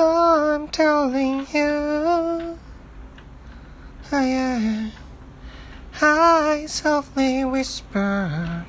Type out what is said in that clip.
I'm telling you. yeah. Uh, I softly whispered